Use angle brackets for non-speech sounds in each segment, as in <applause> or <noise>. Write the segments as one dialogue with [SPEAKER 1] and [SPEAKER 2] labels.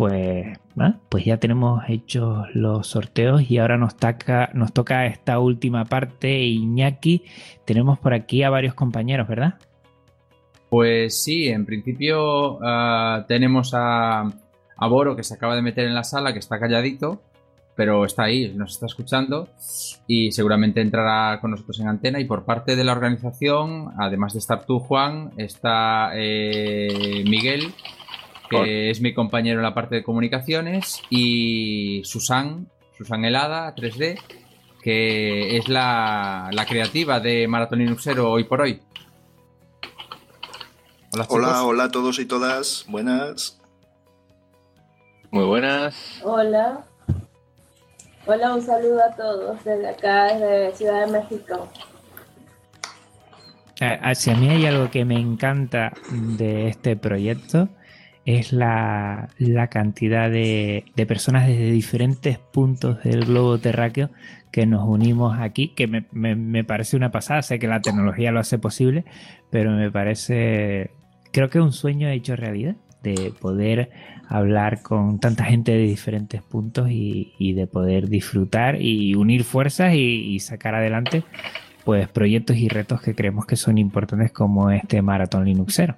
[SPEAKER 1] pues, pues ya tenemos hechos los sorteos y ahora nos toca, nos toca esta última parte. Iñaki, tenemos por aquí a varios compañeros, ¿verdad?
[SPEAKER 2] Pues sí, en principio ah, tenemos a, a Boro que se acaba de meter en la sala, que está calladito, pero está ahí, nos está escuchando y seguramente entrará con nosotros en antena. Y por parte de la organización, además de estar tú, Juan, está eh, Miguel que es mi compañero en la parte de comunicaciones, y Susan, Susan Helada, 3D, que es la, creativa de Maratón Linuxero hoy por hoy.
[SPEAKER 3] Hola, hola, hola a todos y todas, buenas.
[SPEAKER 4] Muy buenas.
[SPEAKER 5] Hola. Hola, un saludo a todos desde acá, desde Ciudad de México.
[SPEAKER 1] Hacia mí hay algo que me encanta de este proyecto es la, cantidad de, personas desde diferentes puntos del globo terráqueo que nos unimos aquí, que me, parece una pasada, sé que la tecnología lo hace posible, pero me parece, creo que un sueño hecho realidad, de poder hablar con tanta gente de diferentes puntos y, de poder disfrutar y unir fuerzas y, y sacar adelante pues proyectos y retos que creemos que son importantes como este maratón Linuxero.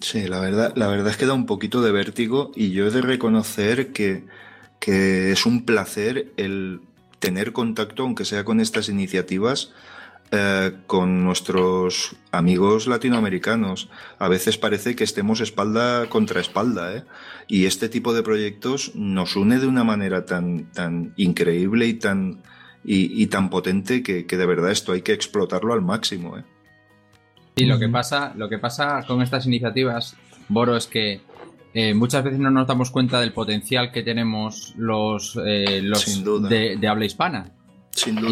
[SPEAKER 3] Sí, la verdad, la verdad es que da un poquito de vértigo y yo he de reconocer que, que es un placer el tener contacto, aunque sea con estas iniciativas, eh, con nuestros amigos latinoamericanos. A veces parece que estemos espalda contra espalda, ¿eh? Y este tipo de proyectos nos une de una manera tan, tan increíble y tan, y, tan potente que, que, de verdad esto hay que explotarlo al máximo, ¿eh?
[SPEAKER 2] Y lo que pasa, lo que pasa con estas iniciativas, Boro, es que eh, muchas veces no nos damos cuenta del potencial que tenemos los, eh, los de, habla hispana.
[SPEAKER 3] Sin duda.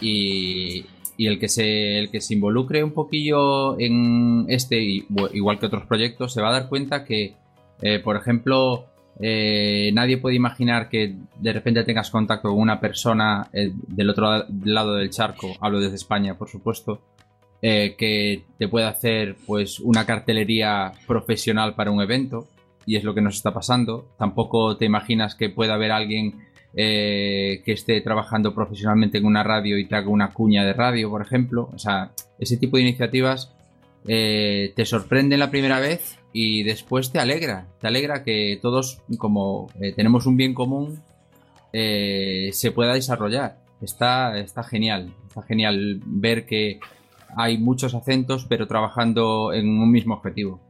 [SPEAKER 2] Y, el que se el que se involucre un poquillo en este, igual que otros proyectos, se va a dar cuenta que, eh, por ejemplo, nadie puede imaginar que de repente tengas contacto con una persona del otro lado del charco, hablo desde España, por supuesto, eh, que te pueda hacer pues una cartelería profesional para un evento y es lo que nos está pasando. Tampoco te imaginas que pueda haber alguien eh, que esté trabajando profesionalmente en una radio y te haga una cuña de radio, por ejemplo. O sea, ese tipo de iniciativas eh, te sorprenden la primera vez y después te alegra. Te alegra que todos, como tenemos un bien común, se pueda desarrollar. Está, está genial. Está genial ver que hay muchos acentos, pero trabajando en un mismo objetivo.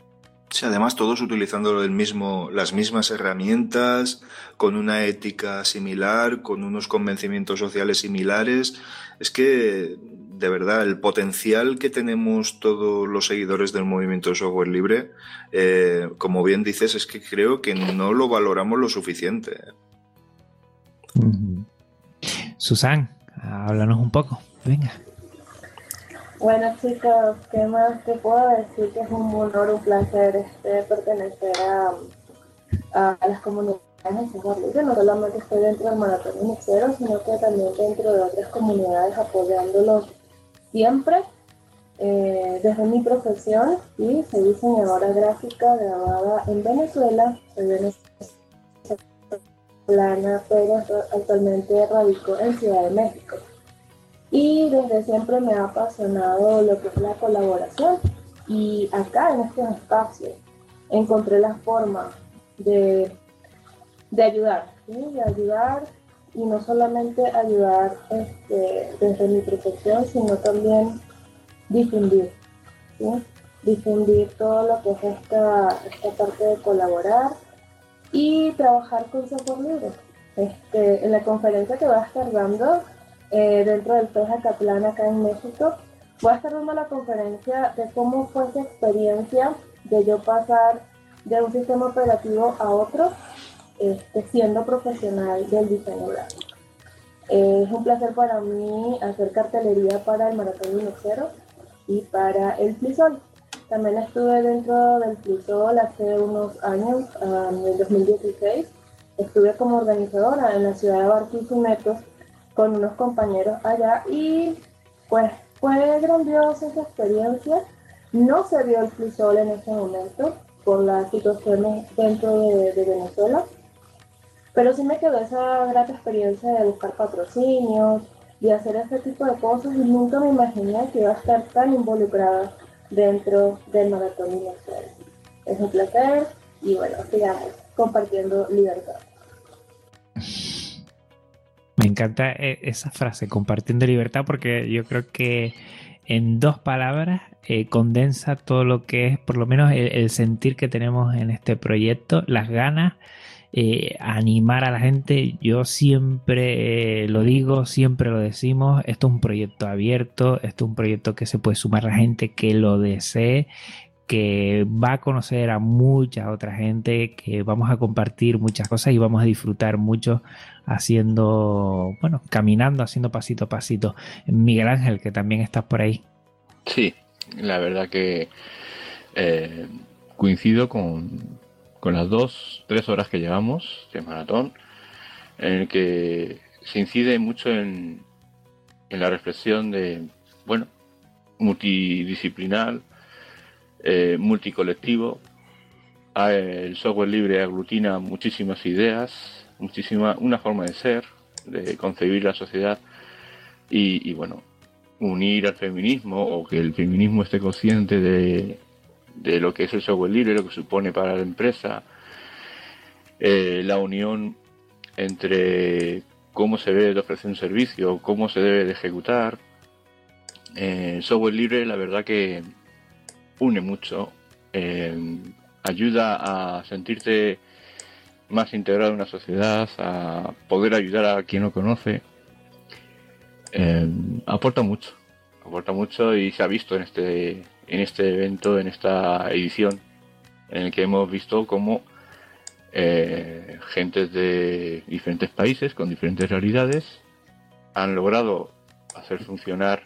[SPEAKER 3] Sí, además todos utilizando el mismo, las mismas herramientas, con una ética similar, con unos convencimientos sociales similares. Es que, de verdad, el potencial que tenemos todos los seguidores del movimiento de software libre, eh, como bien dices, es que creo que no lo valoramos lo suficiente.
[SPEAKER 1] Susan, háblanos un poco. Venga.
[SPEAKER 5] Bueno chicos, ¿qué más te puedo decir? Que es un honor, un placer este, pertenecer a, las comunidades de No solamente estoy dentro del Maratón Iniciero, sino que también dentro de otras comunidades apoyándolos siempre. Eh, desde mi profesión y soy diseñadora gráfica grabada en Venezuela, soy venezolana, pero actualmente radico en Ciudad de México y desde siempre me ha apasionado lo que es la colaboración. Y acá en este espacio encontré la forma de, de ayudar, de ayudar y no solamente ayudar este, desde mi profesión, sino también difundir, difundir todo lo que es esta, esta parte de colaborar y trabajar con software libre. Este, en la conferencia que va a estar dando eh, dentro del PES Catlán acá en México. Voy a estar dando la conferencia de cómo fue esa experiencia de yo pasar de un sistema operativo a otro este, siendo profesional del diseño gráfico. es un placer para mí hacer cartelería para el Maratón Linuxero y para el Flisol. También estuve dentro del Flisol hace unos años, en el 2016. Estuve como organizadora en la ciudad de Barquisimetos con unos compañeros allá y pues fue grandiosa esa experiencia. No se vio el frisol en ese momento por las situaciones dentro de, Venezuela, Pero sí me quedó esa grata experiencia de buscar patrocinios, de hacer ese tipo de cosas y nunca me imaginé que iba a estar tan involucrada dentro del maratón universal. Es un placer y bueno, sigamos compartiendo libertad.
[SPEAKER 1] Me encanta eh, esa frase, compartiendo libertad, porque yo creo que en dos palabras eh, condensa todo lo que es, por lo menos, el, sentir que tenemos en este proyecto, las ganas, eh, animar a la gente. Yo siempre lo digo, siempre lo decimos, esto es un proyecto abierto, esto es un proyecto que se puede sumar a la gente que lo desee que va a conocer a mucha otra gente, que vamos a compartir muchas cosas y vamos a disfrutar mucho haciendo, bueno, caminando, haciendo pasito a pasito. Miguel Ángel, que también estás por ahí.
[SPEAKER 4] Sí, la verdad que eh, coincido con, con las dos, tres horas que llevamos de maratón, en el que se incide mucho en, en la reflexión de, bueno, multidisciplinar, eh, multicolectivo. Ah, el software libre aglutina muchísimas ideas, muchísima, una forma de ser, de concebir la sociedad y, bueno, unir al feminismo o que el feminismo esté consciente de, de lo que es el software libre, lo que supone para la empresa, eh, la unión entre cómo se debe de ofrecer un servicio, cómo se debe de ejecutar. Eh, software libre, la verdad que une mucho, eh, ayuda a sentirte más integrado en una sociedad, a poder ayudar a quien no conoce. Eh, aporta mucho, aporta mucho y se ha visto en este, en este evento, en esta edición, en el que hemos visto cómo eh, gentes de diferentes países con diferentes realidades han logrado hacer funcionar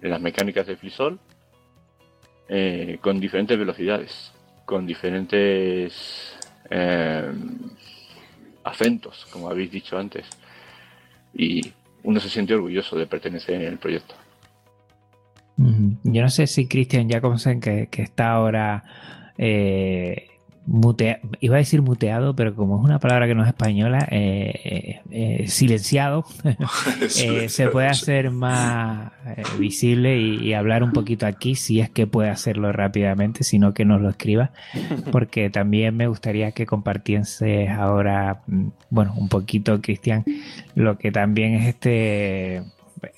[SPEAKER 4] las mecánicas de Flisol eh, con diferentes velocidades, con diferentes eh, acentos, como habéis dicho antes. Y uno se siente orgulloso de pertenecer en el proyecto.
[SPEAKER 1] Yo no sé si Cristian Jacobsen, que, que está ahora eh, iba a decir muteado, pero como es una palabra que no es española, eh, eh, eh, silenciado, <laughs> <laughs> se puede hacer más visible y, hablar un poquito aquí, si es que puede hacerlo rápidamente, sino que nos lo escriba, <laughs> porque también me gustaría que compartiese ahora, mm, bueno, un poquito, Cristian, lo que también es este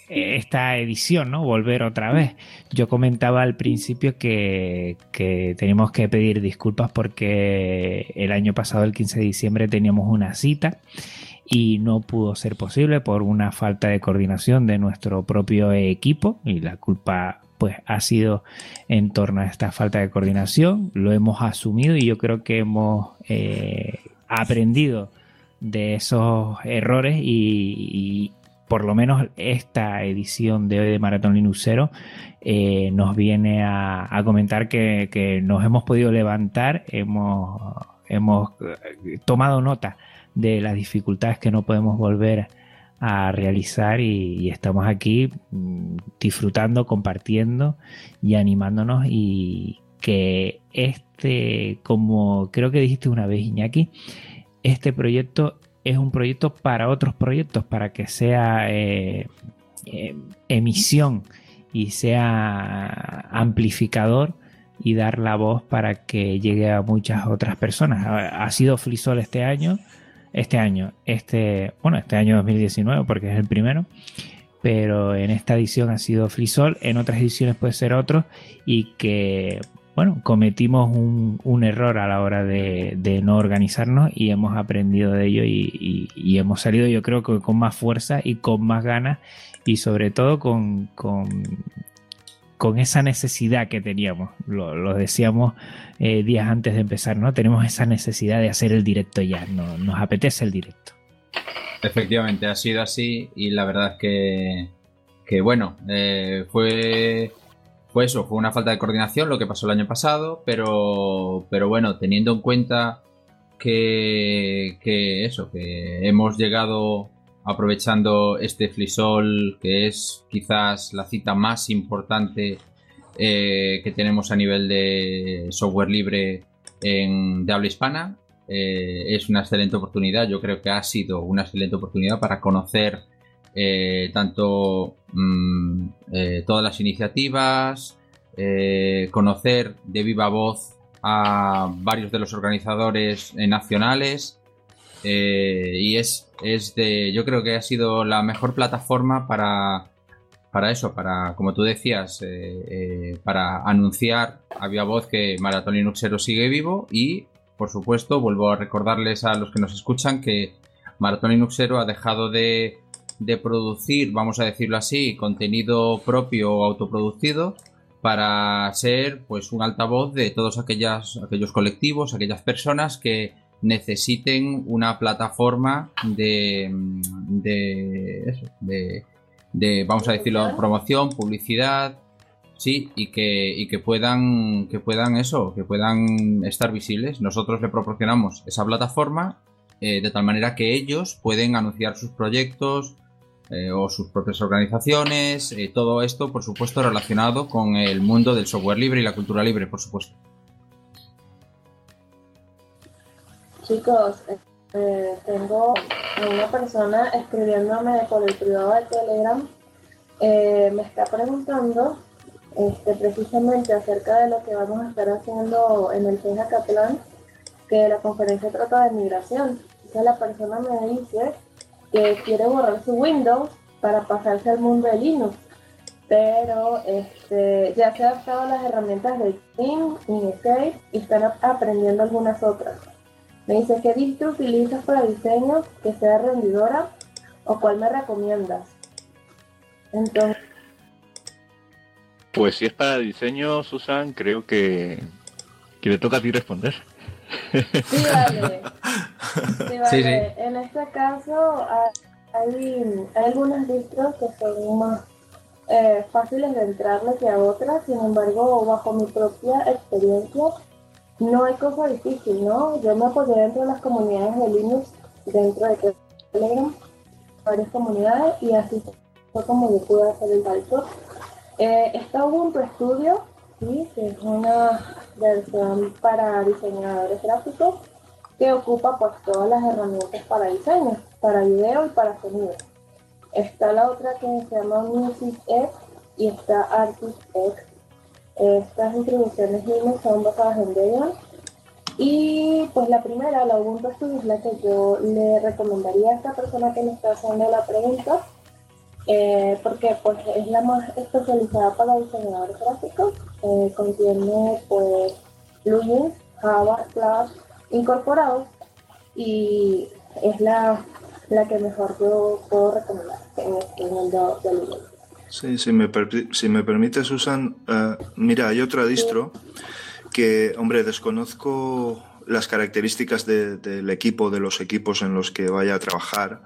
[SPEAKER 1] esta edición, ¿no? Volver otra vez. Yo comentaba al principio que, que tenemos que pedir disculpas porque el año pasado, el 15 de diciembre, teníamos una cita y no pudo ser posible por una falta de coordinación de nuestro propio equipo y la culpa pues ha sido en torno a esta falta de coordinación lo hemos asumido y yo creo que hemos eh, aprendido de esos errores y, por lo menos esta edición de hoy de Maratón Linuxero eh, nos viene a, comentar que, nos hemos podido levantar, hemos, eh, tomado nota de las dificultades que no podemos volver a realizar y, estamos aquí mm, disfrutando, compartiendo y animándonos y que este, como creo que dijiste una vez Iñaki, este proyecto es un proyecto para otros proyectos, para que sea eh, eh, emisión y sea amplificador y dar la voz para que llegue a muchas otras personas. Ha, sido Frisol este año, este año, este, bueno, este año 2019 porque es el primero, pero en esta edición ha sido Frisol, en otras ediciones puede ser otro y que bueno, cometimos un, error a la hora de, no organizarnos y hemos aprendido de ello y, hemos salido yo creo que con más fuerza y con más ganas y sobre todo con, con, esa necesidad que teníamos. Lo, decíamos eh, días antes de empezar, ¿no? Tenemos esa necesidad de hacer el directo ya, no, nos apetece el directo.
[SPEAKER 2] Efectivamente, ha sido así y la verdad es que, que bueno, eh, fue fue eso, fue una falta de coordinación lo que pasó el año pasado, pero, pero bueno, teniendo en cuenta que, que eso, que hemos llegado aprovechando este Flisol, que es quizás la cita más importante eh, que tenemos a nivel de software libre en, de habla hispana, eh, es una excelente oportunidad. Yo creo que ha sido una excelente oportunidad para conocer eh, tanto mm, eh, todas las iniciativas, conocer de viva voz a varios de los organizadores nacionales y es, es de, yo creo que ha sido la mejor plataforma para, para eso, para, como tú decías, para anunciar a viva voz que Maratón Linuxero sigue vivo y por supuesto, vuelvo a recordarles a los que nos escuchan que Maratón Linuxero ha dejado de, producir, vamos a decirlo así, contenido propio o autoproducido para ser pues un altavoz de todos aquellas, aquellos colectivos, aquellas personas que necesiten una plataforma de, de, de vamos a decirlo, promoción, publicidad, Sí, y que, y que puedan, que puedan eso, que puedan estar visibles. Nosotros le proporcionamos esa plataforma eh, de tal manera que ellos pueden anunciar sus proyectos eh, o sus propias organizaciones, eh, todo esto, por supuesto, relacionado con el mundo del software libre y la cultura libre, por supuesto.
[SPEAKER 5] Chicos, tengo a una persona escribiéndome por el privado de Telegram, me está preguntando este, precisamente acerca de lo que vamos a estar haciendo en el CEJA Plan, que la conferencia trata de migración. Entonces la persona me dice que quiere borrar su Windows para pasarse al mundo de Linux, pero este, ya se ha adaptado a las herramientas de Steam y Escape y están aprendiendo algunas otras. Me dice, ¿qué distro utilizas para diseño que sea rendidora o cuál me recomiendas? Entonces,
[SPEAKER 4] pues si es para diseño, Susan, creo que, que le toca a ti responder.
[SPEAKER 5] Sí, vale. Sí, vale. En este caso hay, algunas distros que son más eh, fáciles de entrarle que a otras, sin embargo, bajo mi propia experiencia, no hay cosa difícil, ¿no? Yo me apoyé dentro de las comunidades de Linux, dentro de Telegram, varias comunidades, y así fue como yo pude hacer el salto eh, está Ubuntu Studio, ¿sí? que es una versión para diseñadores gráficos que ocupa pues todas las herramientas para diseño, para video y para sonido. Está la otra que se llama Music X y está Artist X. Estas distribuciones Linux son basadas en Debian. Y pues la primera, la Ubuntu Studio, es la que yo le recomendaría a esta persona que me está haciendo la pregunta eh, porque pues es la más especializada para diseñadores gráficos, eh, contiene pues plugins, Java, Flash incorporados y es la, la que mejor yo puedo recomendar en, el de, Linux.
[SPEAKER 3] Sí, si me, si me permite, Susan, uh, mira, hay otra distro que, hombre, desconozco las características del equipo, de los equipos en los que vaya a trabajar,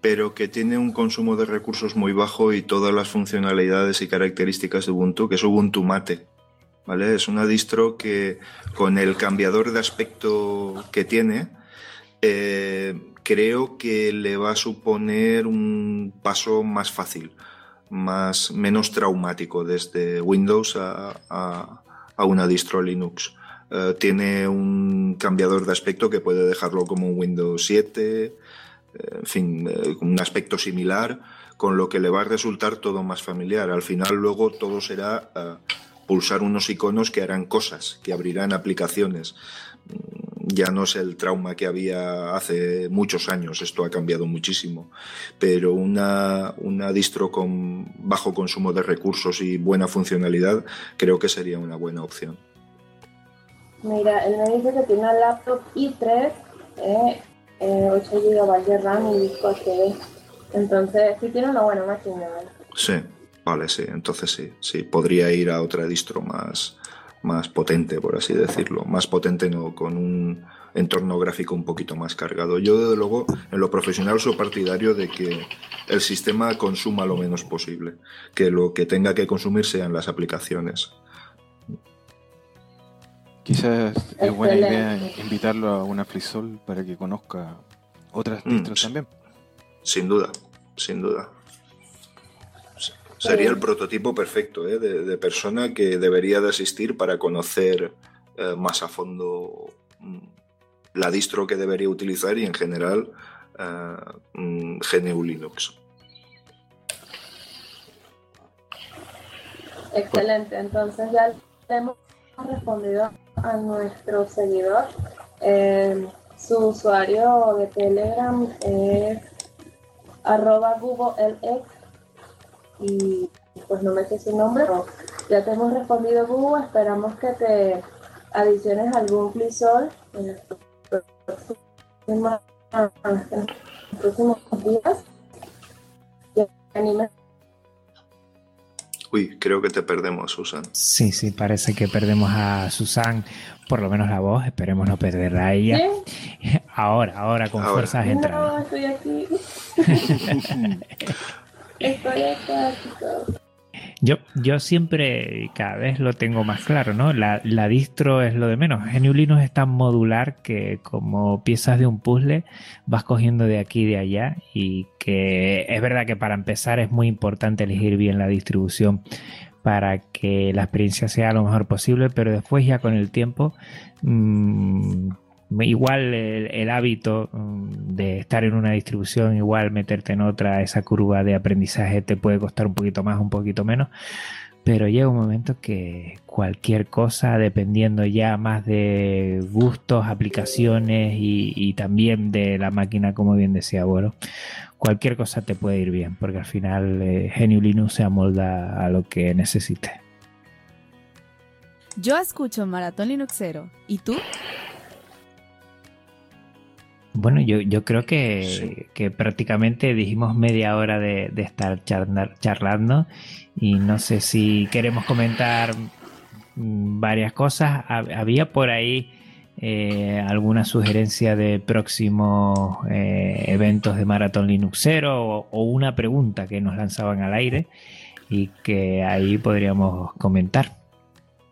[SPEAKER 3] pero que tiene un consumo de recursos muy bajo y todas las funcionalidades y características de Ubuntu, que es Ubuntu Mate. ¿vale? Es una distro que con el cambiador de aspecto que tiene, eh, creo que le va a suponer un paso más fácil, más, menos traumático desde Windows a, una distro Linux. Eh, tiene un cambiador de aspecto que puede dejarlo como un Windows 7, en fin, eh, un aspecto similar, con lo que le va a resultar todo más familiar. Al final luego todo será eh, pulsar unos iconos que harán cosas, que abrirán aplicaciones. Mm, ya no es el trauma que había hace muchos años, esto ha cambiado muchísimo, pero una, distro con bajo consumo de recursos y buena funcionalidad creo que sería una buena opción.
[SPEAKER 5] Mira, él me dice que tiene una laptop i3 eh, 8 GB RAM y disco HD. Entonces, sí tiene una buena máquina.
[SPEAKER 3] Sí, vale, sí. Entonces sí, sí. Podría ir a otra distro más, más potente, por así decirlo. Más potente no, con un entorno gráfico un poquito más cargado. Yo, desde luego, en lo profesional soy partidario de que el sistema consuma lo menos posible. Que lo que tenga que consumir sean las aplicaciones.
[SPEAKER 6] Quizás es buena idea invitarlo a una FreeSol para que conozca otras mm, distros también.
[SPEAKER 3] Sin duda, sin duda. Sería el prototipo perfecto ¿eh? de, persona que debería de asistir para conocer eh, más a fondo mm, la distro que debería utilizar y en general mm, GNU Linux.
[SPEAKER 5] Excelente, entonces ya hemos respondido a nuestro seguidor. Eh, su usuario de Telegram es arroba GuboLX y pues no me sé su nombre, ya te hemos respondido Google, esperamos que te adiciones algún plisol en los próximos, días.
[SPEAKER 3] Uy, creo que te perdemos, Susan.
[SPEAKER 1] Sí, sí, parece que perdemos a Susan, por lo menos la voz, esperemos no perderla a ella. Ahora, ahora con fuerzas
[SPEAKER 5] entradas. No, estoy aquí. <laughs> estoy acá, chicos.
[SPEAKER 1] Yo, yo siempre, cada vez lo tengo más claro, ¿no? La, distro es lo de menos. GNU Linux es tan modular que como piezas de un puzzle vas cogiendo de aquí y de allá y que es verdad que para empezar es muy importante elegir bien la distribución para que la experiencia sea lo mejor posible, pero después ya con el tiempo mmm, igual el, hábito mm, de estar en una distribución, igual meterte en otra, esa curva de aprendizaje te puede costar un poquito más, un poquito menos, pero llega un momento que cualquier cosa, dependiendo ya más de gustos, aplicaciones y, también de la máquina, como bien decía bueno, cualquier cosa te puede ir bien, porque al final eh, GNU Linux se amolda a lo que necesites.
[SPEAKER 7] Yo escucho Maratón Linuxero. ¿Y tú?
[SPEAKER 1] Bueno, yo, yo creo que, prácticamente dijimos media hora de, estar charlando y no sé si queremos comentar mm, varias cosas. Había por ahí eh, alguna sugerencia de próximos eh, eventos de Maratón Linuxero o, o, una pregunta que nos lanzaban al aire y que ahí podríamos comentar.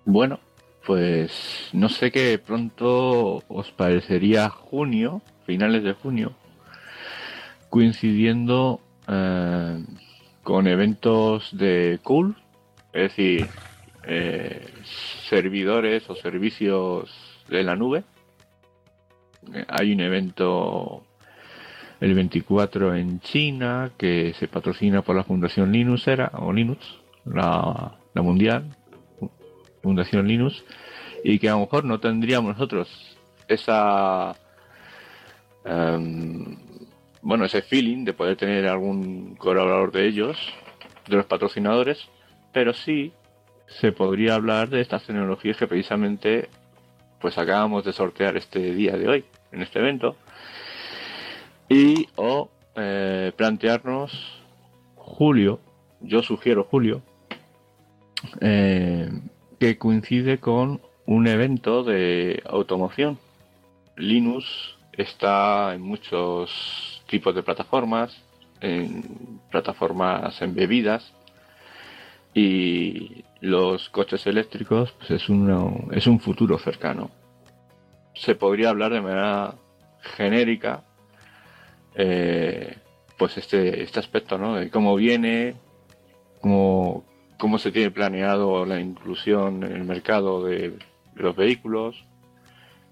[SPEAKER 4] Bueno, pues no sé qué pronto os parecería junio finales de junio, coincidiendo eh, con eventos de Cool, es decir, eh, servidores o servicios de la nube. Hay un evento el 24 en China que se patrocina por la Fundación Linuxera o Linux, la, la mundial, Fundación Linux, y que a lo mejor no tendríamos nosotros esa Em, bueno, ese feeling de poder tener algún colaborador de ellos, de los patrocinadores, pero sí se podría hablar de estas tecnologías que precisamente pues acabamos de sortear este día de hoy, en este evento, y o eh, plantearnos julio, yo sugiero julio, eh, que coincide con un evento de automoción. Linux está en muchos tipos de plataformas, en plataformas embebidas y los coches eléctricos pues es, uno, es un futuro cercano. Se podría hablar de manera genérica eh, pues este, este aspecto, ¿no? De cómo viene, cómo, cómo se tiene planeado la inclusión en el mercado de los vehículos.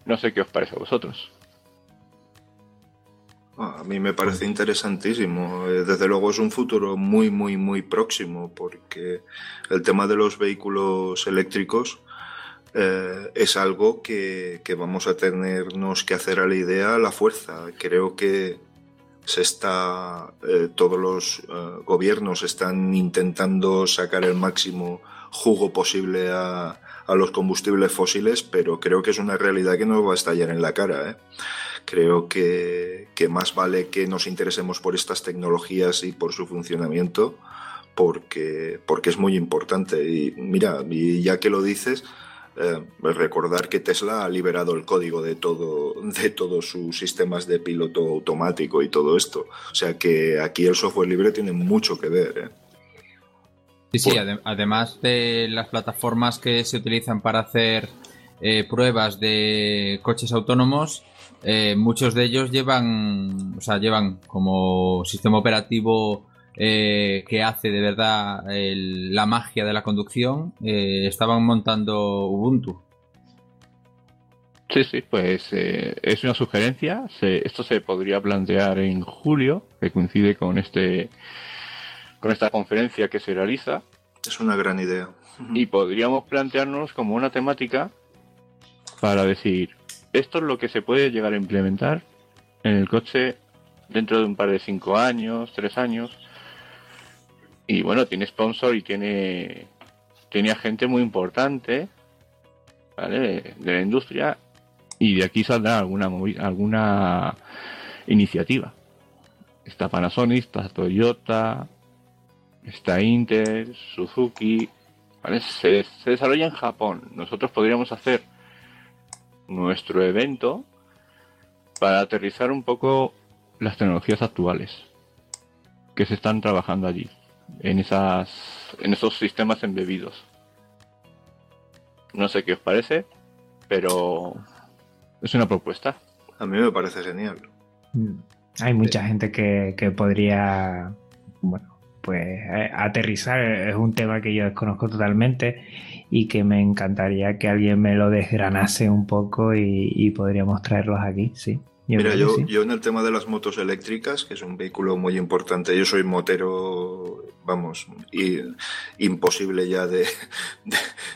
[SPEAKER 4] No sé qué os parece a vosotros.
[SPEAKER 3] A mí me parece interesantísimo. Eh, desde luego es un futuro muy, muy, muy próximo porque el tema de los vehículos eléctricos eh, es algo que, vamos a tenernos que hacer a la idea a la fuerza. Creo que se está, eh, todos los gobiernos están intentando sacar el máximo jugo posible a, a, los combustibles fósiles, pero creo que es una realidad que nos va a estallar en la cara. ¿eh? Creo que, más vale que nos interesemos por estas tecnologías y por su funcionamiento, porque, porque es muy importante. Y mira, y ya que lo dices, eh, recordar que Tesla ha liberado el código de todo de todos sus sistemas de piloto automático y todo esto. O sea que aquí el software libre tiene mucho que ver. ¿eh?
[SPEAKER 2] Sí, sí, además de las plataformas que se utilizan para hacer eh, pruebas de coches autónomos, muchos de ellos llevan, o sea, llevan como sistema operativo eh, que hace de verdad la magia de la conducción, eh, estaban montando Ubuntu.
[SPEAKER 4] Sí, sí, pues eh, es una sugerencia. esto se podría plantear en julio, que coincide con este con esta conferencia que se realiza.
[SPEAKER 3] Es una gran idea.
[SPEAKER 4] Y podríamos plantearnos como una temática para decir, esto es lo que se puede llegar a implementar en el coche dentro de un par de cinco años, tres años. Y bueno, tiene sponsor y tiene, tiene gente muy importante ¿vale? de la industria y de aquí saldrá alguna, alguna iniciativa. Está Panasonic, está Toyota, está Intel, Suzuki. ¿vale? Se, se desarrolla en Japón. Nosotros podríamos hacer nuestro evento para aterrizar un poco las tecnologías actuales que se están trabajando allí en esas en esos sistemas embebidos. No sé qué os parece, pero es una propuesta.
[SPEAKER 3] A mí me parece genial.
[SPEAKER 1] Hay mucha gente que, que podría, bueno, pues eh, aterrizar. Es un tema que yo desconozco totalmente y que me encantaría que alguien me lo desgranase un poco y, podríamos traerlos aquí, sí.
[SPEAKER 3] Mira, yo, yo en el tema de las motos eléctricas, que es un vehículo muy importante, yo soy motero, vamos, y, imposible ya de,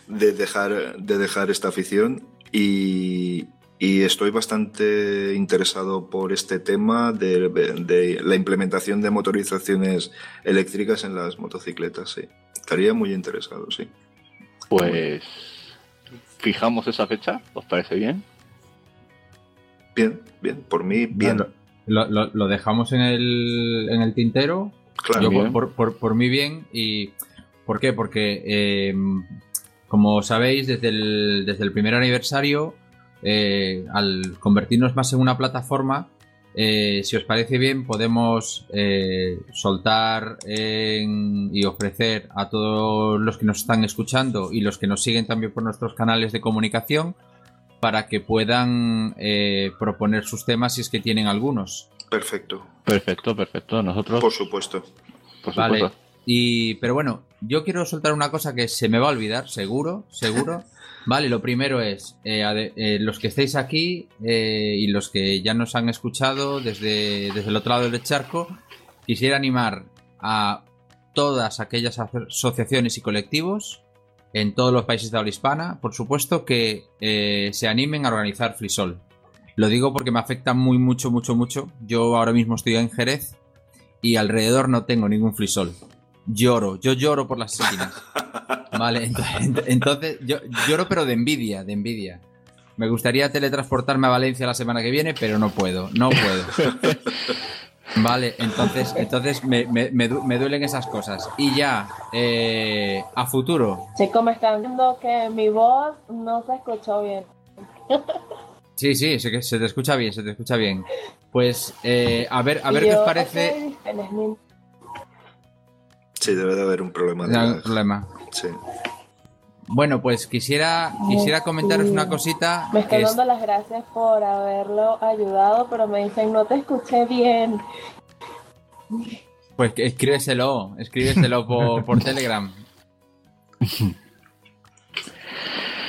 [SPEAKER 3] de, dejar, de dejar esta afición y, y estoy bastante interesado por este tema de, de, la implementación de motorizaciones eléctricas en las motocicletas, sí. Estaría muy interesado, sí.
[SPEAKER 4] Pues fijamos esa fecha, ¿os parece bien?
[SPEAKER 3] Bien, bien, por mí, bien.
[SPEAKER 2] lo, dejamos en el, en el tintero. Claro, por, por, por, mí bien. ¿Y por qué? Porque, eh, como sabéis, desde el, desde el primer aniversario, eh, al convertirnos más en una plataforma, eh, si os parece bien, podemos eh, soltar y ofrecer a todos los que nos están escuchando y los que nos siguen también por nuestros canales de comunicación para que puedan eh, proponer sus temas si es que tienen algunos.
[SPEAKER 3] Perfecto.
[SPEAKER 4] Perfecto, perfecto. Nosotros.
[SPEAKER 3] Por supuesto.
[SPEAKER 4] Por supuesto.
[SPEAKER 2] Y, pero bueno, yo quiero soltar una cosa que se me va a olvidar, seguro, seguro. <laughs> Vale, lo primero es, eh, eh, los que estéis aquí eh, y los que ya nos han escuchado desde, desde el otro lado del charco, quisiera animar a todas aquellas asociaciones y colectivos en todos los países de habla hispana, por supuesto, que se animen a organizar Frisol. Lo digo porque me afecta muy mucho, mucho, mucho. Yo ahora mismo estoy en Jerez y alrededor no tengo ningún Frisol lloro, yo lloro por las esquinas. <laughs> Vale, entonces, yo lloro pero de envidia, de envidia. Me gustaría teletransportarme a Valencia la semana que viene, pero no puedo, no puedo. <laughs> Vale, entonces, entonces me, duelen esas cosas. Y ya, eh, a futuro.
[SPEAKER 5] Chicos, me están diciendo que mi voz no se escuchó bien.
[SPEAKER 2] Sí, sí, se, se te escucha bien, se te escucha bien. Pues, eh, a ver, a ver qué os parece.
[SPEAKER 3] Sí, debe de haber un problema.
[SPEAKER 2] De problema.
[SPEAKER 3] Sí.
[SPEAKER 2] Bueno, pues quisiera, quisiera comentaros una cosita.
[SPEAKER 5] Me estoy dando las gracias por haberlo ayudado, pero me dicen, no te escuché bien.
[SPEAKER 2] Pues escríbeselo, escríbeselo por, <laughs> por Telegram.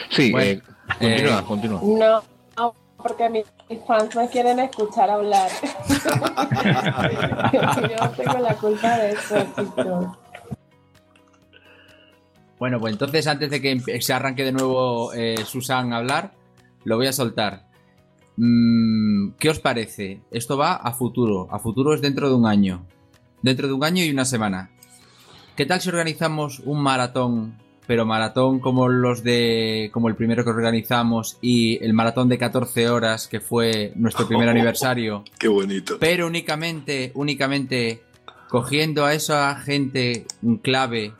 [SPEAKER 4] Sí, eh, continúa, eh, continúa.
[SPEAKER 5] No, porque mis fans me quieren escuchar hablar. <laughs> Yo tengo la culpa de eso,
[SPEAKER 2] Bueno, pues entonces antes de que se arranque de nuevo eh, Susan a hablar, lo voy a soltar. Mm, ¿Qué os parece? Esto va a futuro. A futuro es dentro de un año. Dentro de un año y una semana. ¿Qué tal si organizamos un maratón pero maratón como los de como el primero que organizamos y el maratón de 14 horas que fue nuestro primer <laughs> aniversario.
[SPEAKER 3] Qué bonito.
[SPEAKER 2] Pero únicamente únicamente cogiendo a esa gente clave,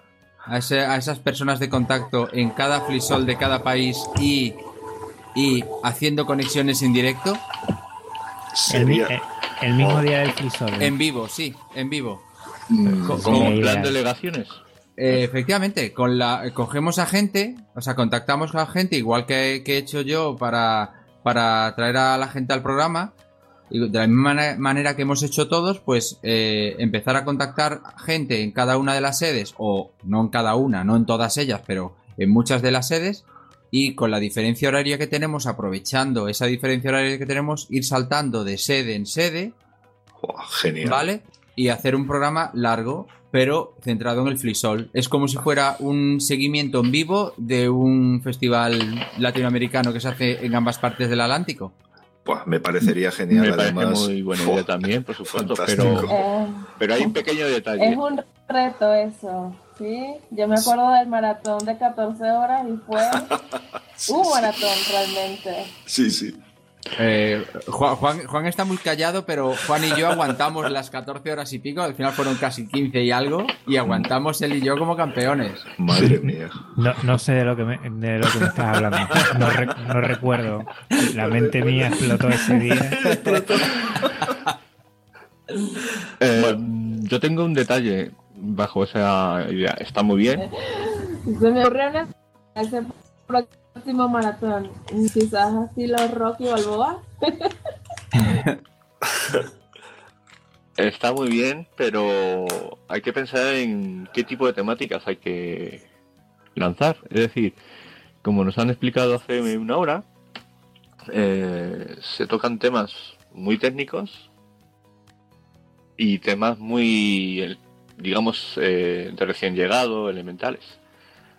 [SPEAKER 2] a, esas personas de contacto en cada flisol de cada país y y haciendo conexiones en directo.
[SPEAKER 1] El, eh, el, mismo día del flisol.
[SPEAKER 2] ¿eh? En vivo, sí, en vivo.
[SPEAKER 4] Mm, ¿Con plan delegaciones?
[SPEAKER 2] Eh, efectivamente, con la, cogemos a gente, o sea, contactamos a gente, igual que, he hecho yo para, para traer a la gente al programa, de la misma manera que hemos hecho todos, pues eh, empezar a contactar gente en cada una de las sedes, o no en cada una, no en todas ellas, pero en muchas de las sedes, y con la diferencia horaria que tenemos, aprovechando esa diferencia horaria que tenemos, ir saltando de sede en sede.
[SPEAKER 3] genial.
[SPEAKER 2] ¿Vale? Y hacer un programa largo, pero centrado en el Flisol. Es como si fuera un seguimiento en vivo de un festival latinoamericano que se hace en ambas partes del Atlántico.
[SPEAKER 3] Me parecería genial.
[SPEAKER 4] Me parece
[SPEAKER 3] además.
[SPEAKER 4] muy buena idea también, por supuesto, pero,
[SPEAKER 5] Eh,
[SPEAKER 4] pero hay un pequeño detalle.
[SPEAKER 5] es un reto eso, ¿sí? Yo me acuerdo del maratón de 14 horas y fue <laughs> un maratón realmente.
[SPEAKER 3] Sí, sí.
[SPEAKER 2] Eh, Juan, Juan- Juan está muy callado, pero Juan y yo aguantamos las 14 horas y pico, al final fueron casi 15 y algo, y aguantamos él y yo como campeones.
[SPEAKER 3] Madre mía.
[SPEAKER 1] No, no sé de lo que me, de lo que me estás hablando. No, re- no recuerdo. La mente mía explotó ese día. <laughs>
[SPEAKER 4] Eh, yo tengo un detalle bajo esa idea. Está muy bien.
[SPEAKER 5] Se me ocurrió una- próximo maratón, quizás así los Rocky Balboa. <laughs>
[SPEAKER 4] Está muy bien, pero hay que pensar en qué tipo de temáticas hay que lanzar. Es decir, como nos han explicado hace una hora, eh, se tocan temas muy técnicos y temas muy, digamos, eh, de recién llegado, elementales.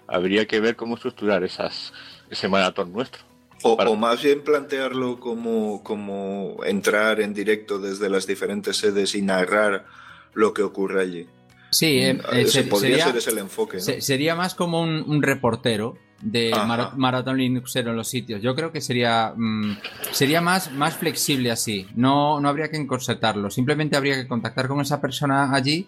[SPEAKER 4] Habría que ver cómo estructurar esas, ese maratón nuestro.
[SPEAKER 3] O,
[SPEAKER 4] Para-
[SPEAKER 3] o más bien plantearlo como, como entrar en directo desde las diferentes sedes y narrar lo que ocurre allí.
[SPEAKER 2] Sí, eh, eh,
[SPEAKER 3] Ese
[SPEAKER 2] ser-
[SPEAKER 3] podría
[SPEAKER 2] sería,
[SPEAKER 3] ser ese el enfoque. ¿no?
[SPEAKER 2] se- sería más como un, un reportero de mara- Maratón Linuxero en los sitios. Yo creo que sería mm, sería más, más flexible así. No, no habría que encorsetarlo. Simplemente habría que contactar con esa persona allí.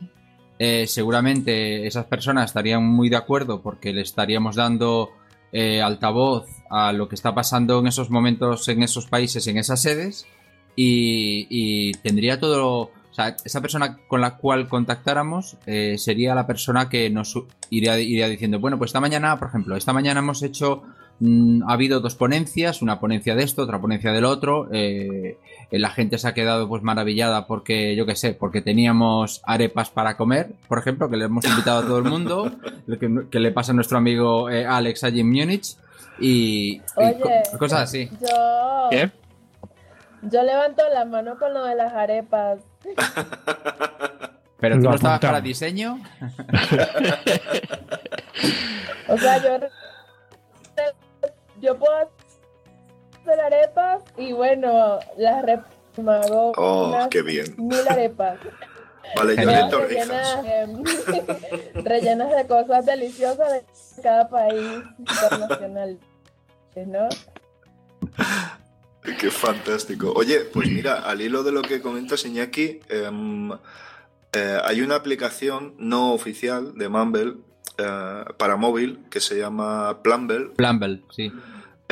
[SPEAKER 2] Eh, seguramente esas personas estarían muy de acuerdo porque le estaríamos dando eh, altavoz a lo que está pasando en esos momentos, en esos países, en esas sedes. Y, y tendría todo. O sea, esa persona con la cual contactáramos eh, sería la persona que nos iría, iría diciendo, bueno, pues esta mañana, por ejemplo, esta mañana hemos hecho, mm, ha habido dos ponencias, una ponencia de esto, otra ponencia del otro, eh, la gente se ha quedado pues maravillada porque, yo qué sé, porque teníamos arepas para comer, por ejemplo, que le hemos invitado a todo el mundo, <laughs> que, que le pasa a nuestro amigo eh, Alex allí en Múnich, y,
[SPEAKER 5] Oye.
[SPEAKER 2] co- cosas así.
[SPEAKER 5] Yo,
[SPEAKER 4] ¿Qué?
[SPEAKER 5] yo levanto la mano con lo de las arepas.
[SPEAKER 2] Pero tú no estabas para diseño. <laughs>
[SPEAKER 5] O sea, yo, <laughs> yo puedo hacer arepas y bueno, las hago
[SPEAKER 3] Oh,
[SPEAKER 5] unas
[SPEAKER 3] qué bien.
[SPEAKER 5] mil arepas. <laughs>
[SPEAKER 3] Vale, yo torrijas.
[SPEAKER 5] rellenas, em, <laughs> rellenas de cosas deliciosas de cada país internacional. ¿No? <laughs>
[SPEAKER 3] Qué fantástico. Oye, pues mira, al hilo de lo que comentas, Iñaki, em, eh, hay una aplicación no oficial de Mumble eh, para móvil que se llama Plumble.
[SPEAKER 2] Plumble, sí.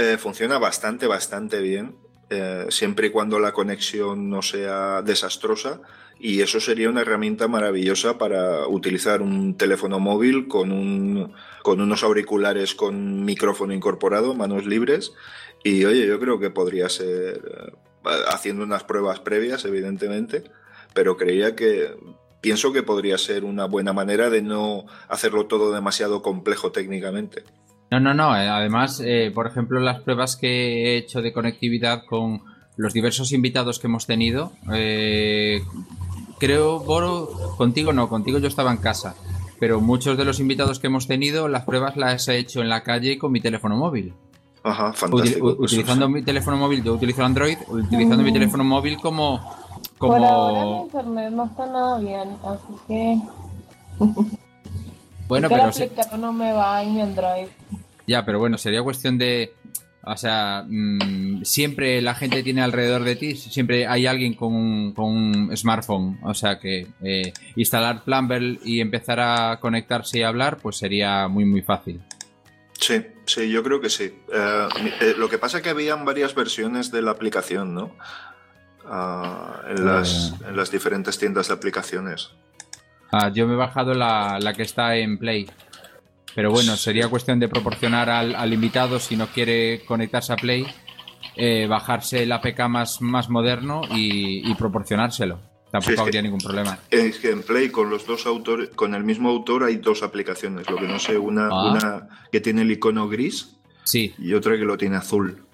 [SPEAKER 3] Eh, funciona bastante, bastante bien, eh, siempre y cuando la conexión no sea desastrosa. Y eso sería una herramienta maravillosa para utilizar un teléfono móvil con, un, con unos auriculares con micrófono incorporado, manos libres. Y oye, yo creo que podría ser, eh, haciendo unas pruebas previas, evidentemente, pero creía que, pienso que podría ser una buena manera de no hacerlo todo demasiado complejo técnicamente.
[SPEAKER 2] No, no, no. eh, Además, eh, por ejemplo, las pruebas que he hecho de conectividad con los diversos invitados que hemos tenido, eh, creo, Boro, contigo no, contigo yo estaba en casa. Pero muchos de los invitados que hemos tenido, las pruebas las he hecho en la calle con mi teléfono móvil.
[SPEAKER 3] Ajá, fantástico.
[SPEAKER 2] utilizando mi teléfono móvil, yo utilizo Android, utilizando mi teléfono móvil como.
[SPEAKER 5] Por ahora mi
[SPEAKER 2] como
[SPEAKER 5] internet no está nada bien, así que, <laughs>
[SPEAKER 2] bueno,
[SPEAKER 5] el
[SPEAKER 2] pero se-
[SPEAKER 5] no me va en mi Android.
[SPEAKER 2] Ya, pero bueno, sería cuestión de. O sea, mm, siempre la gente tiene alrededor de ti, siempre hay alguien con un, con un smartphone. O sea que eh, instalar Plumble y empezar a conectarse y hablar, pues sería muy, muy fácil.
[SPEAKER 3] Sí, sí, yo creo que sí. Eh, eh, lo que pasa es que habían varias versiones de la aplicación, ¿no? Ah, en, las, en las diferentes tiendas de aplicaciones.
[SPEAKER 2] Ah, yo me he bajado la, la que está en Play. Pero bueno, sería cuestión de proporcionar al, al invitado, si no quiere conectarse a Play, eh, bajarse el APK más, más moderno y, y proporcionárselo. Tampoco
[SPEAKER 3] Sí, es que-
[SPEAKER 2] habría ningún problema.
[SPEAKER 3] Es que en Play con los dos autores, con el mismo autor hay dos aplicaciones. Lo que no sé, una,
[SPEAKER 2] Ah.
[SPEAKER 3] una que tiene el icono gris
[SPEAKER 2] Sí.
[SPEAKER 3] Y otra que lo tiene azul.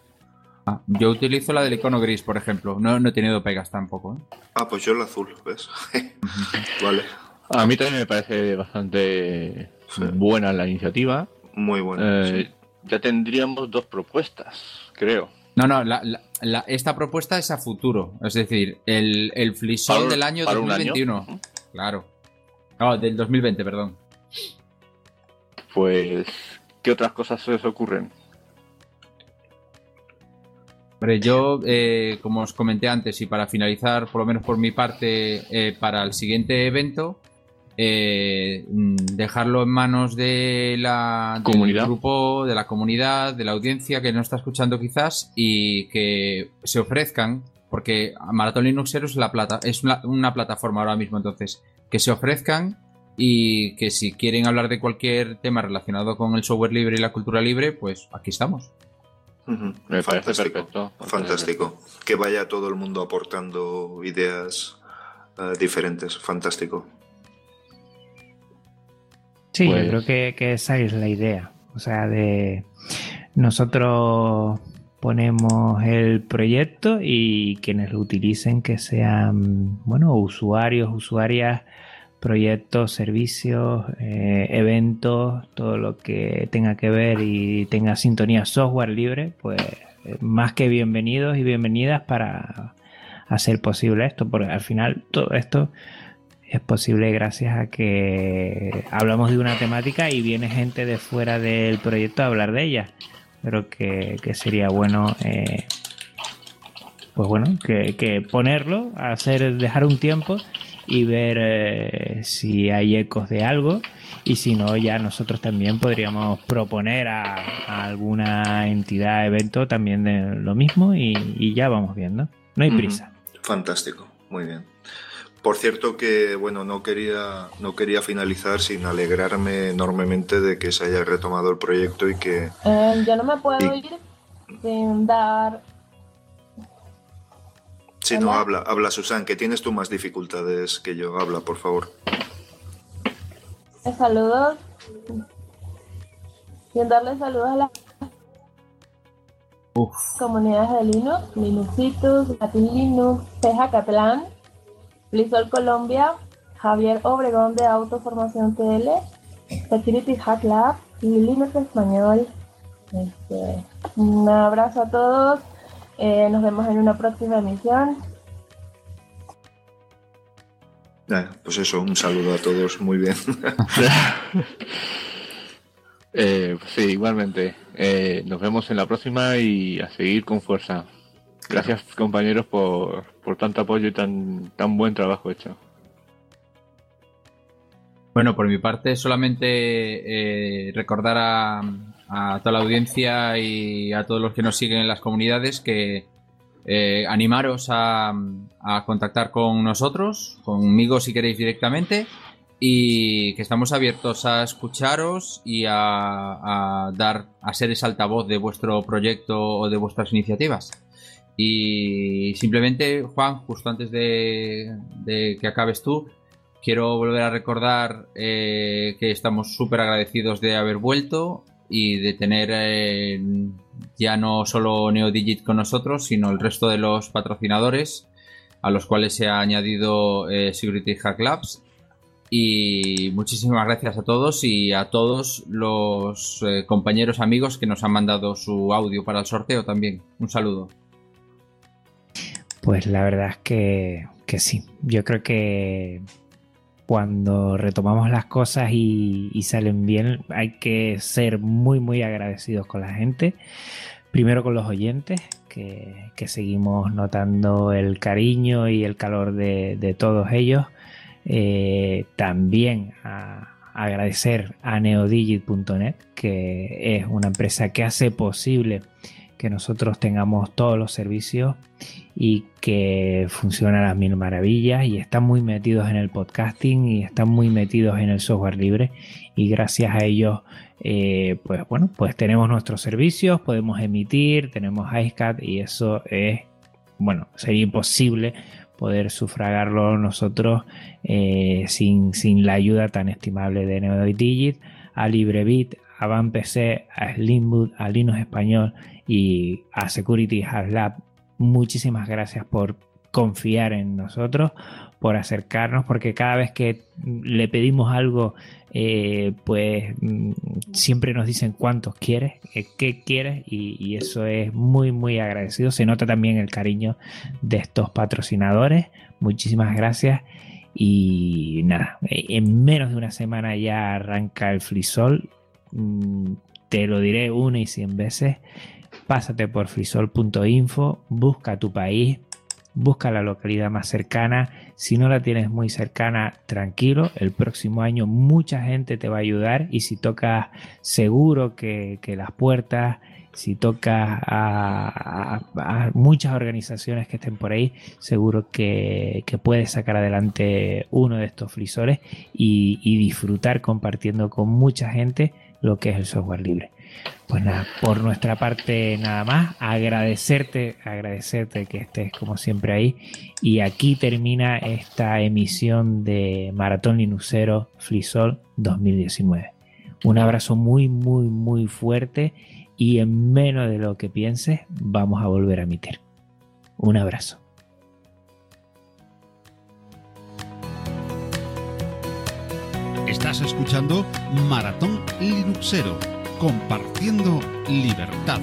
[SPEAKER 2] Ah, yo utilizo la del icono gris, por ejemplo. No, no he tenido pegas tampoco. ¿eh?
[SPEAKER 3] Ah, pues yo el azul, ¿ves? <laughs> vale.
[SPEAKER 4] A mí también me parece bastante buena la iniciativa.
[SPEAKER 3] Muy buena.
[SPEAKER 4] Eh, ya tendríamos dos propuestas, creo.
[SPEAKER 2] No, no, esta propuesta es a futuro. Es decir, el, el flisol del año 2021. Claro. No, del 2020, perdón.
[SPEAKER 4] Pues, ¿qué otras cosas se os ocurren?
[SPEAKER 2] Hombre, yo, eh, como os comenté antes, y para finalizar, por lo menos por mi parte, eh, para el siguiente evento, eh, mm, dejarlo en manos de la
[SPEAKER 4] comunidad.
[SPEAKER 2] del grupo, de la comunidad, de la audiencia que no está escuchando quizás y que se ofrezcan, porque Maratón Linuxero es, la plata, es una, plataforma ahora mismo, entonces, que se ofrezcan y que si quieren hablar de cualquier tema relacionado con el software libre y la cultura libre, pues aquí estamos.
[SPEAKER 4] Me parece perfecto.
[SPEAKER 3] Fantástico. Que vaya todo el mundo aportando ideas eh, diferentes. Fantástico.
[SPEAKER 1] Sí, yo creo pues que, que, esa es la idea. O sea, de nosotros ponemos el proyecto y quienes lo utilicen que sean, bueno, usuarios, usuarias, proyectos, servicios, eh, eventos, todo lo que tenga que ver y tenga sintonía software libre, pues eh, más que bienvenidos y bienvenidas para hacer posible esto, porque al final todo esto es posible gracias a que hablamos de una temática y viene gente de fuera del proyecto a hablar de ella. Pero que, sería bueno, eh, pues bueno, que, ponerlo, hacer, dejar un tiempo y ver eh, si hay ecos de algo. Y si no, ya nosotros también podríamos proponer a, alguna entidad, evento también de lo mismo y, ya vamos viendo. No hay prisa.
[SPEAKER 3] Fantástico, muy bien. Por cierto que, bueno, no quería, no quería finalizar sin alegrarme enormemente de que se haya retomado el proyecto y que...
[SPEAKER 5] Eh, yo no me puedo ir sin dar...
[SPEAKER 3] Si no, habla, habla Susan, que tienes tú más dificultades que yo. Habla, por favor.
[SPEAKER 5] Eh, saludos. Sin darle saludos a comunidades de Linux, Linuxitos, Latin Linux, Teja Catalán, Colombia, Javier Obregón de Autoformación TL, Security Hack Lab y Linux Español. Este, un abrazo a todos. Eh, nos vemos en una próxima emisión.
[SPEAKER 3] pues eso, un saludo a todos, muy bien. <laughs>
[SPEAKER 4] Eh, sí, igualmente. Eh, nos vemos en la próxima y a seguir con fuerza. Gracias compañeros por, por tanto apoyo y tan, tan buen trabajo hecho.
[SPEAKER 2] Bueno, por mi parte solamente eh, recordar a, a, toda la audiencia y a todos los que nos siguen en las comunidades que eh, animaros a, a, contactar con nosotros, conmigo si queréis directamente y que estamos abiertos a escucharos y a, dar a ser ese altavoz de vuestro proyecto o de vuestras iniciativas. Y simplemente, Juan, justo antes de, que acabes tú, quiero volver a recordar eh, que estamos súper agradecidos de haber vuelto y de tener eh, ya no solo NeoDigit con nosotros, sino el resto de los patrocinadores a los cuales se ha añadido eh, Security Hack Labs. Y muchísimas gracias a todos y a todos los compañeros amigos que nos han mandado su audio para el sorteo también. Un saludo.
[SPEAKER 1] Pues la verdad es que, sí. Yo creo que cuando retomamos las cosas y, salen bien, hay que ser muy, muy agradecidos con la gente. Primero con los oyentes, que, seguimos notando el cariño y el calor de, todos ellos. Eh, también agradecer a neodigit.net, que es una empresa que hace posible que nosotros tengamos todos los servicios y que funcionan a las mil maravillas y están muy metidos en el podcasting y están muy metidos en el software libre. Y gracias a ellos eh, pues bueno pues tenemos nuestros servicios podemos emitir tenemos iSCAT y eso es bueno sería imposible poder sufragarlo nosotros eh, sin, sin la ayuda tan estimable de NeoDigit a LibreBit a Van PC, a Slimboot, a Linux Español y a Security Hard Lab, muchísimas gracias por confiar en nosotros, por acercarnos, porque cada vez que le pedimos algo, eh, pues mm, siempre nos dicen cuántos quieres, eh, qué quieres, y, eso es muy, muy agradecido. Se nota también el cariño de estos patrocinadores. Muchísimas gracias. Y nada, en menos de una semana ya arranca el frisol. Mm, te lo diré una y cien veces. Pásate por frisol.info, busca tu país, busca la localidad más cercana. Si no la tienes muy cercana, tranquilo. El próximo año mucha gente te va a ayudar y si tocas seguro que, las puertas, si tocas a, muchas organizaciones que estén por ahí, seguro que, puedes sacar adelante uno de estos frisores y disfrutar compartiendo con mucha gente lo que es el software libre. Pues nada, por nuestra parte nada más, agradecerte, agradecerte que estés como siempre ahí. Y aquí termina esta emisión de Maratón Linuxero Flisol 2019. Un abrazo muy, muy, muy fuerte y en menos de lo que pienses vamos a volver a emitir. Un abrazo.
[SPEAKER 8] Estás escuchando Maratón Linuxero compartiendo libertad.